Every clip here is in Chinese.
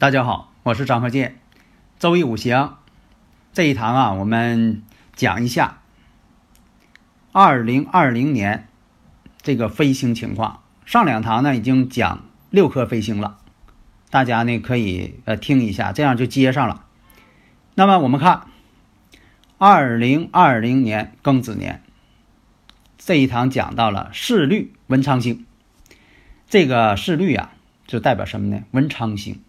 大家好，我是张鹤剑。周易五行这一堂啊，我们讲一下二零二零年这个飞星情况。上两堂呢已经讲六颗飞星了，大家呢可以呃听一下，这样就接上了。那么我们看二零二零年庚子年这一堂讲到了四律文昌星，这个四律啊就代表什么呢？文昌星。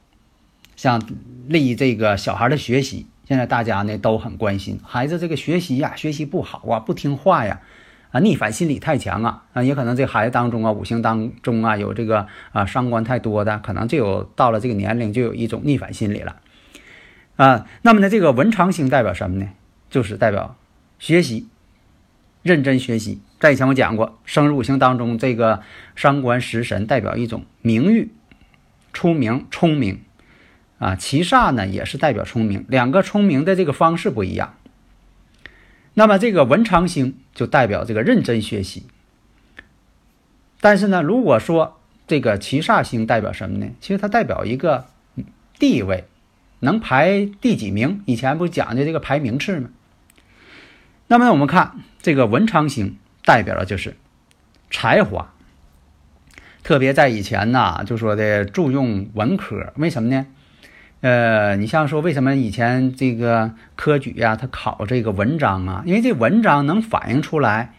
像利这个小孩的学习，现在大家呢都很关心孩子这个学习呀，学习不好啊，不听话呀，啊逆反心理太强啊，啊也可能这孩子当中啊，五行当中啊有这个啊伤官太多的，可能就有到了这个年龄就有一种逆反心理了，啊，那么呢这个文昌星代表什么呢？就是代表学习，认真学习。在以前我讲过，生日五行当中这个伤官食神代表一种名誉、出名、聪明。啊，七煞呢也是代表聪明，两个聪明的这个方式不一样。那么这个文昌星就代表这个认真学习。但是呢，如果说这个七煞星代表什么呢？其实它代表一个地位，能排第几名？以前不讲的这个排名次吗？那么我们看这个文昌星代表的就是才华，特别在以前呢，就说的注重文科，为什么呢？呃，你像说为什么以前这个科举呀，他考这个文章啊？因为这文章能反映出来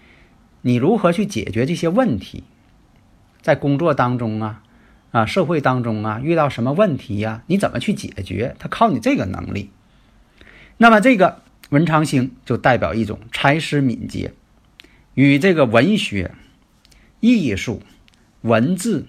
你如何去解决这些问题，在工作当中啊，啊社会当中啊，遇到什么问题呀，你怎么去解决？他靠你这个能力。那么这个文昌星就代表一种才思敏捷，与这个文学、艺术、文字。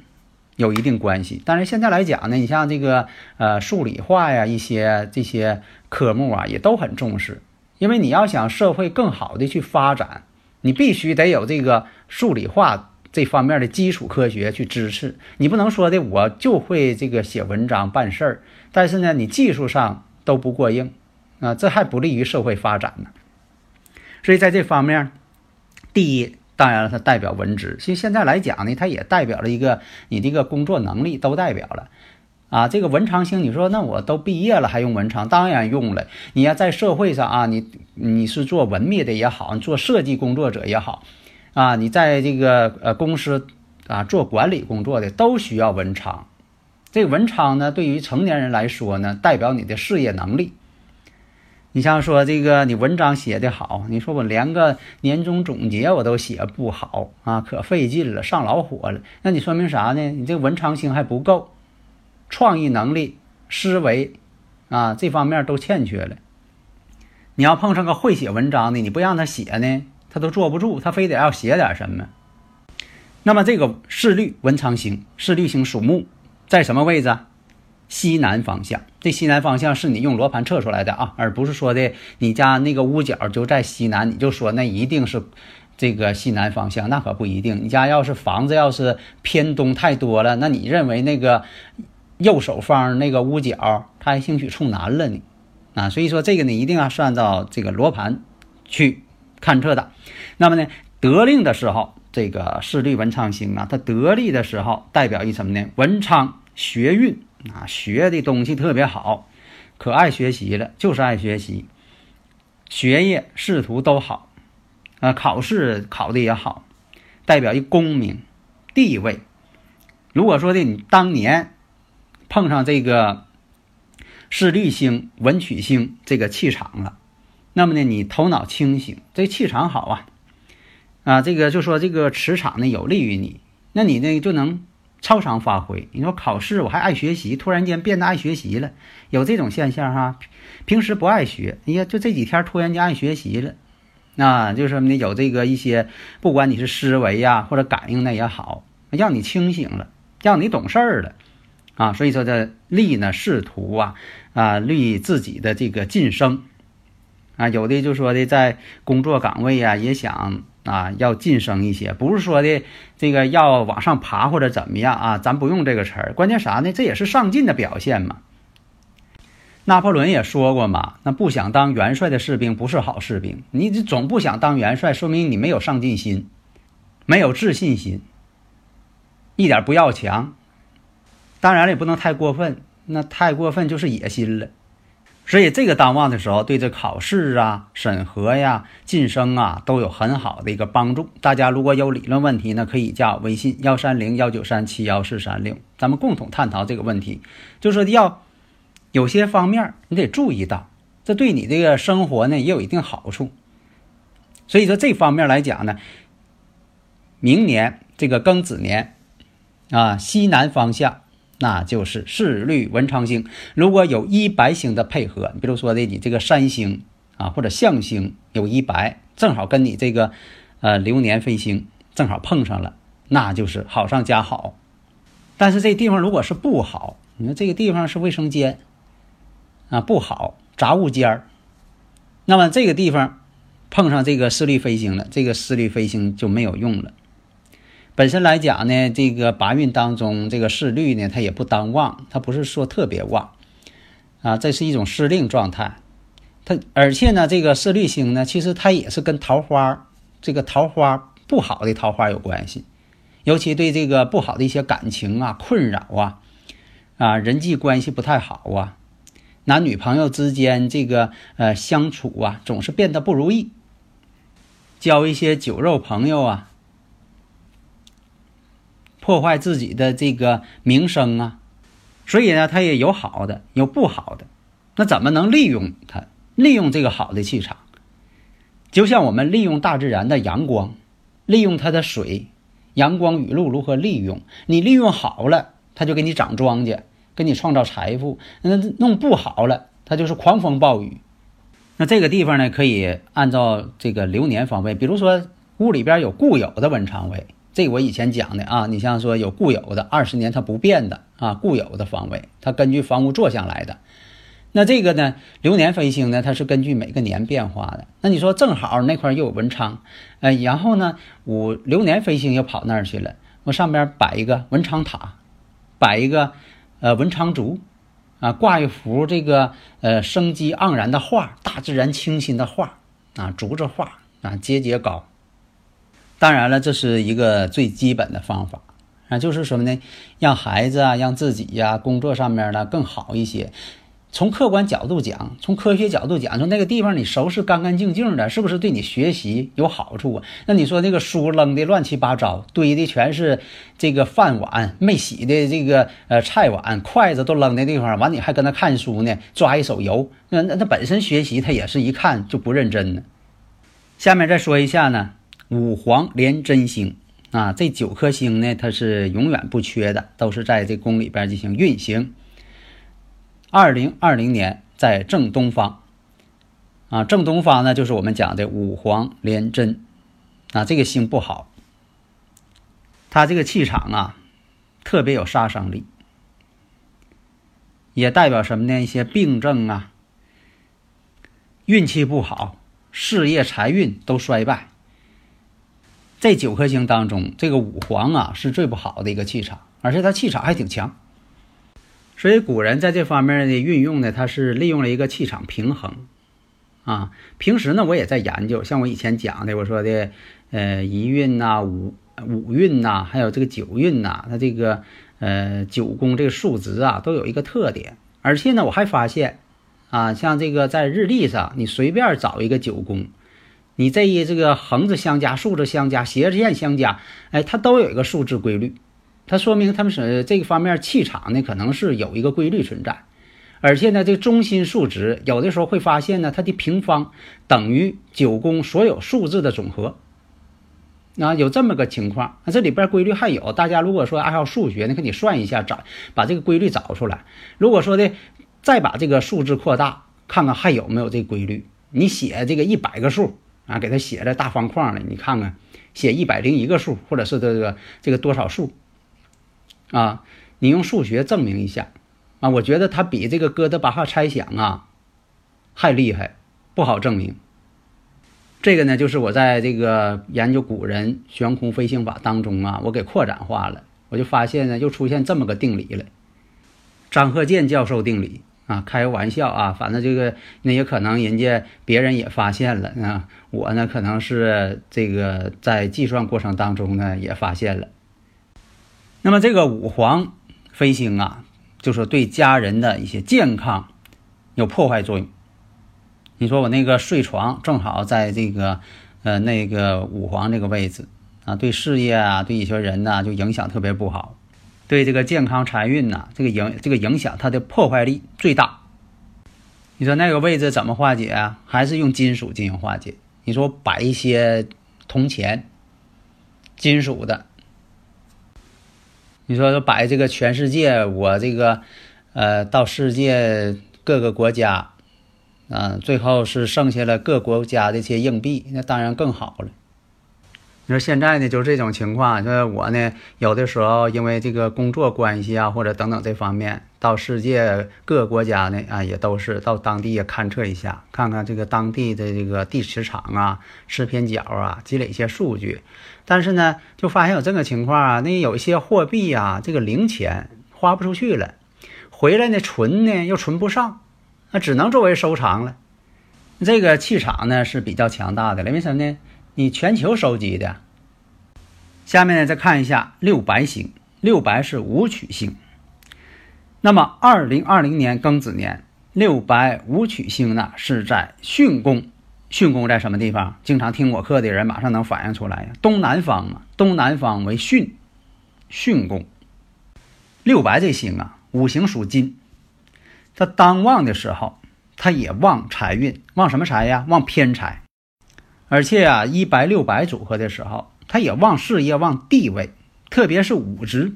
有一定关系，但是现在来讲呢，你像这个呃数理化呀，一些这些科目啊，也都很重视，因为你要想社会更好的去发展，你必须得有这个数理化这方面的基础科学去支持。你不能说的我就会这个写文章办事儿，但是呢，你技术上都不过硬啊，这还不利于社会发展呢。所以在这方面，第一。当然了，它代表文职。其实现在来讲呢，它也代表了一个你这个工作能力都代表了啊。这个文昌星，你说那我都毕业了还用文昌？当然用了。你要在社会上啊，你你是做文秘的也好，你做设计工作者也好啊，你在这个呃公司啊做管理工作的都需要文昌。这个文昌呢，对于成年人来说呢，代表你的事业能力。你像说这个，你文章写的好，你说我连个年终总结我都写不好啊，可费劲了，上老火了。那你说明啥呢？你这文昌星还不够，创意能力、思维啊这方面都欠缺了。你要碰上个会写文章的，你不让他写呢，他都坐不住，他非得要写点什么。那么这个四律文昌星，四律星属木，在什么位置？西南方向，这西南方向是你用罗盘测出来的啊，而不是说的你家那个屋角就在西南，你就说那一定是这个西南方向，那可不一定。你家要是房子要是偏东太多了，那你认为那个右手方那个屋角，它还兴许冲南了呢？啊，所以说这个呢一定要是按照这个罗盘去勘测的。那么呢，得令的时候，这个四律文昌星啊，它得力的时候代表一什么呢？文昌学运。啊，学的东西特别好，可爱学习了，就是爱学习，学业仕途都好，啊，考试考的也好，代表一功名地位。如果说的你当年碰上这个视律星、文曲星这个气场了，那么呢，你头脑清醒，这气场好啊，啊，这个就说这个磁场呢有利于你，那你呢就能超常发挥。你说考试我还爱学习，突然间变得爱学习了，有这种现象哈。平时不爱学，哎呀，就这几天突然间爱学习了，那就是什么呢？有这个一些，不管你是思维呀或者感应那也好，让你清醒了，让你懂事儿了，啊，所以说这利呢仕途啊啊利自己的这个晋升，啊，有的就说的在工作岗位呀也想啊要晋升一些，不是说的这个要往上爬或者怎么样啊，咱不用这个词儿，关键啥呢？这也是上进的表现嘛。拿破仑也说过嘛，那不想当元帅的士兵不是好士兵。你总不想当元帅，说明你没有上进心，没有自信心，一点不要强。当然了，也不能太过分，那太过分就是野心了。所以这个当旺的时候，对这考试啊、审核呀、晋升啊都有很好的一个帮助。大家如果有理论问题呢，可以加我微信幺三零幺九三七幺四三六，咱们共同探讨这个问题。就说要。有些方面你得注意到，这对你这个生活呢也有一定好处。所以说这方面来讲呢，明年这个庚子年啊，西南方向那就是四绿文昌星。如果有一白星的配合，比如说的你这个三星啊或者象星有一白，正好跟你这个呃流年飞星正好碰上了，那就是好上加好。但是这地方如果是不好，你说这个地方是卫生间。啊，不好，杂物间儿。那么这个地方碰上这个四律飞星了，这个四律飞星就没有用了。本身来讲呢，这个八运当中这个四律呢，它也不当旺，它不是说特别旺啊，这是一种失令状态。它而且呢，这个四律星呢，其实它也是跟桃花这个桃花不好的桃花有关系，尤其对这个不好的一些感情啊、困扰啊、啊人际关系不太好啊。男女朋友之间这个呃相处啊，总是变得不如意。交一些酒肉朋友啊，破坏自己的这个名声啊。所以呢，他也有好的，有不好的。那怎么能利用它？利用这个好的气场，就像我们利用大自然的阳光，利用它的水、阳光雨露如何利用？你利用好了，它就给你长庄稼。给你创造财富，那弄不好了，它就是狂风暴雨。那这个地方呢，可以按照这个流年方位，比如说屋里边有固有的文昌位，这我以前讲的啊。你像说有固有的二十年它不变的啊，固有的方位，它根据房屋坐向来的。那这个呢，流年飞星呢，它是根据每个年变化的。那你说正好那块又有文昌，呃，然后呢，我流年飞星又跑那儿去了，我上边摆一个文昌塔，摆一个。呃，文昌竹，啊，挂一幅这个呃生机盎然的画，大自然清新的画，啊，竹子画，啊，节节高。当然了，这是一个最基本的方法，啊，就是什么呢？让孩子啊，让自己呀，工作上面呢更好一些。从客观角度讲，从科学角度讲，说那个地方你收拾干干净净的，是不是对你学习有好处啊？那你说那个书扔的乱七八糟，堆的全是这个饭碗没洗的这个呃菜碗，筷子都扔的地方，完你还跟那看书呢，抓一手油，那那他本身学习他也是一看就不认真呢。下面再说一下呢，五黄连真星啊，这九颗星呢，它是永远不缺的，都是在这宫里边进行运行。二零二零年在正东方，啊，正东方呢就是我们讲的五黄连贞，啊，这个星不好，它这个气场啊特别有杀伤力，也代表什么呢？一些病症啊，运气不好，事业财运都衰败。这九颗星当中，这个五黄啊是最不好的一个气场，而且它气场还挺强。所以古人在这方面的运用呢，他是利用了一个气场平衡，啊，平时呢我也在研究，像我以前讲的，我说的，呃，一运呐，五五运呐，还有这个九运呐，它这个呃九宫这个数值啊，都有一个特点，而且呢我还发现，啊，像这个在日历上，你随便找一个九宫，你这一这个横着相加、竖着相加、斜着线相加，哎，它都有一个数字规律。它说明他们是这个方面气场呢，可能是有一个规律存在，而且呢，这中心数值有的时候会发现呢，它的平方等于九宫所有数字的总和。啊，有这么个情况。那这里边规律还有，大家如果说爱好数学，那可你算一下，找把这个规律找出来。如果说的再把这个数字扩大，看看还有没有这规律。你写这个一百个数啊，给它写在大方框里，你看看写一百零一个数，或者是这个这个多少数啊？你用数学证明一下啊？我觉得它比这个哥德巴赫猜想啊还厉害，不好证明。这个呢，就是我在这个研究古人悬空飞行法当中啊，我给扩展化了，我就发现呢，又出现这么个定理了，张鹤健教授定理啊，开个玩笑啊，反正这个那也可能人家别人也发现了啊，我呢可能是这个在计算过程当中呢也发现了。那么这个五黄飞星啊，就是对家人的一些健康有破坏作用。你说我那个睡床正好在这个，呃，那个五黄这个位置啊，对事业啊，对一些人呢，就影响特别不好，对这个健康财运呐，这个影这个影响它的破坏力最大。你说那个位置怎么化解啊？还是用金属进行化解？你说摆一些铜钱，金属的。你说摆这个全世界，我这个，呃，到世界各个国家。啊，最后是剩下了各国家的一些硬币，那当然更好了。你说现在呢，就是这种情况。说我呢，有的时候因为这个工作关系啊，或者等等这方面，到世界各个国家呢，啊，也都是到当地也勘测一下，看看这个当地的这个地磁场啊、磁偏角啊，积累一些数据。但是呢，就发现有这个情况啊，那有一些货币啊，这个零钱花不出去了，回来呢存呢又存不上。那只能作为收藏了。这个气场呢是比较强大的了，为什么呢？你全球收集的。下面呢再看一下六白星，六白是武曲星。那么二零二零年庚子年，六白武曲星呢是在巽宫。巽宫在什么地方？经常听我课的人马上能反映出来呀，东南方嘛，东南方为巽，巽宫。六白这星啊，五行属金。他当旺的时候，他也旺财运，旺什么财呀？旺偏财。而且啊，一白六白组合的时候，他也旺事业、旺地位，特别是武职。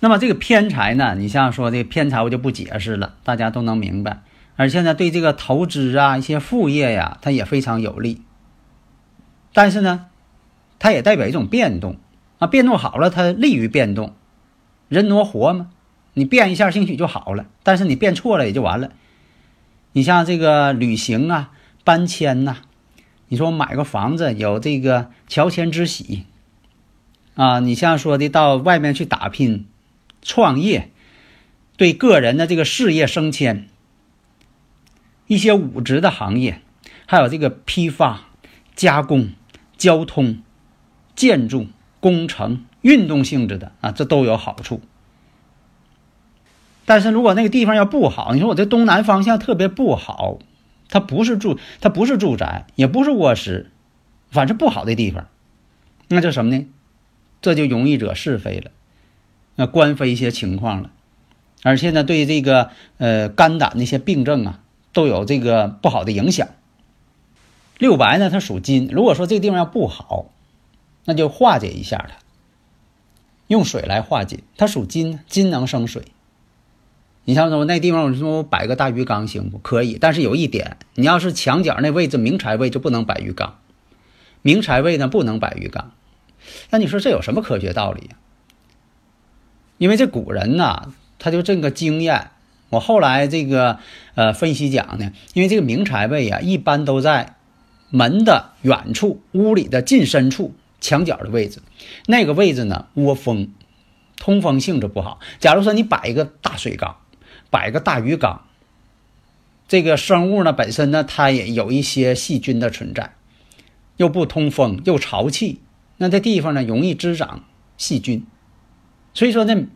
那么这个偏财呢？你像说这偏财，我就不解释了，大家都能明白。而且呢，对这个投资啊、一些副业呀，它也非常有利。但是呢，它也代表一种变动啊，变动好了，它利于变动，人挪活嘛。你变一下，兴许就好了。但是你变错了也就完了。你像这个旅行啊、搬迁呐，你说买个房子有这个乔迁之喜啊，你像说的到外面去打拼、创业，对个人的这个事业升迁，一些武职的行业，还有这个批发、加工、交通、建筑、工程、运动性质的啊，这都有好处。但是如果那个地方要不好，你说我这东南方向特别不好，它不是住，它不是住宅，也不是卧室，反正不好的地方，那叫什么呢？这就容易惹是非了，那官非一些情况了，而且呢，对这个呃肝胆那些病症啊，都有这个不好的影响。六白呢，它属金，如果说这个地方要不好，那就化解一下它，用水来化解。它属金，金能生水。你像说那地方，我说我摆个大鱼缸行不？可以，但是有一点，你要是墙角那位置明财位就不能摆鱼缸，明财位呢不能摆鱼缸。那你说这有什么科学道理呀？因为这古人呐，他就这个经验。我后来这个呃分析讲呢，因为这个明财位啊，一般都在门的远处、屋里的近深处、墙角的位置，那个位置呢窝风，通风性质不好。假如说你摆一个大水缸。摆个大鱼缸，这个生物呢本身呢它也有一些细菌的存在，又不通风又潮气，那这地方呢容易滋长细菌，所以说呢，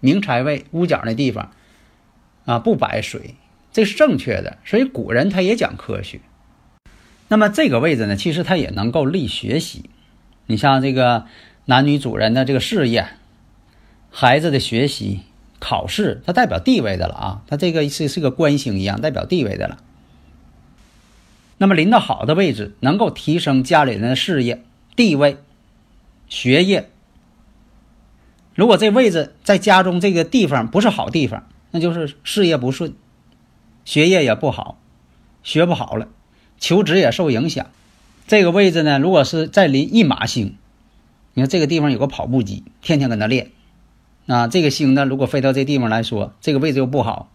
明财位屋角那地方啊不摆水，这是正确的。所以古人他也讲科学。那么这个位置呢，其实它也能够利学习。你像这个男女主人的这个事业，孩子的学习。考试，它代表地位的了啊，它这个是是个官星一样，代表地位的了。那么临到好的位置，能够提升家里人的事业、地位、学业。如果这位置在家中这个地方不是好地方，那就是事业不顺，学业也不好，学不好了，求职也受影响。这个位置呢，如果是在临一马星，你看这个地方有个跑步机，天天跟他练，啊，这个星呢，如果飞到这地方来说，这个位置又不好，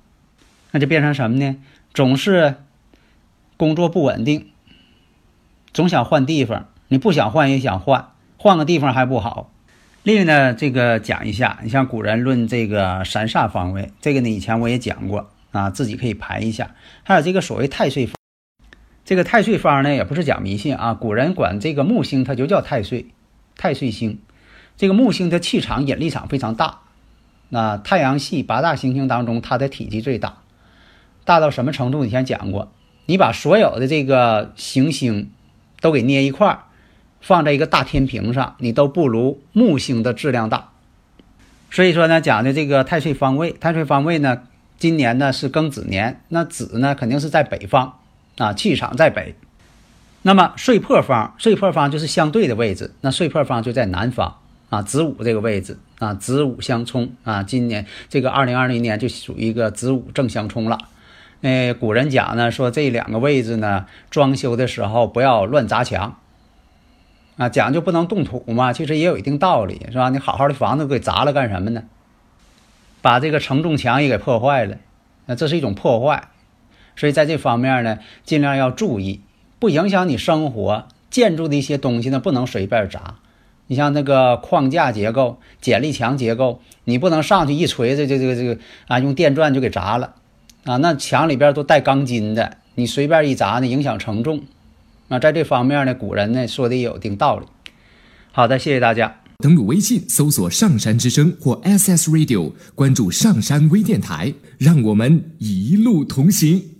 那就变成什么呢？总是。工作不稳定，总想换地方。你不想换也想换，换个地方还不好。另外呢，这个讲一下，你像古人论这个三煞方位，这个呢以前我也讲过啊，自己可以排一下。还有这个所谓太岁方，这个太岁方呢也不是讲迷信啊，古人管这个木星它就叫太岁，太岁星。这个木星的气场引力场非常大，那太阳系八大行星当中它的体积最大，大到什么程度？以前讲过。你把所有的这个行星都给捏一块儿，放在一个大天平上，你都不如木星的质量大。所以说呢，讲的这个太岁方位，太岁方位呢，今年呢是庚子年，那子呢肯定是在北方啊，气场在北。那么岁破方，岁破方就是相对的位置，那岁破方就在南方啊，子午这个位置啊，子午相冲啊，今年这个二零二零年就属于一个子午正相冲了。哎，古人讲呢，说这两个位置呢，装修的时候不要乱砸墙，啊，讲究不能动土嘛。其实也有一定道理，是吧？你好好的房子给砸了干什么呢？把这个承重墙也给破坏了，那这是一种破坏。所以在这方面呢，尽量要注意，不影响你生活。建筑的一些东西呢，不能随便砸。你像那个框架结构、剪力墙结构，你不能上去一锤子，这这个这个啊，用电钻就给砸了。啊，那墙里边都带钢筋的，你随便一砸呢，影响承重。那在这方面呢，古人呢说的也有一定道理。好的，谢谢大家。登录微信搜索“上山之声”或 SS Radio，关注上山微电台，让我们一路同行。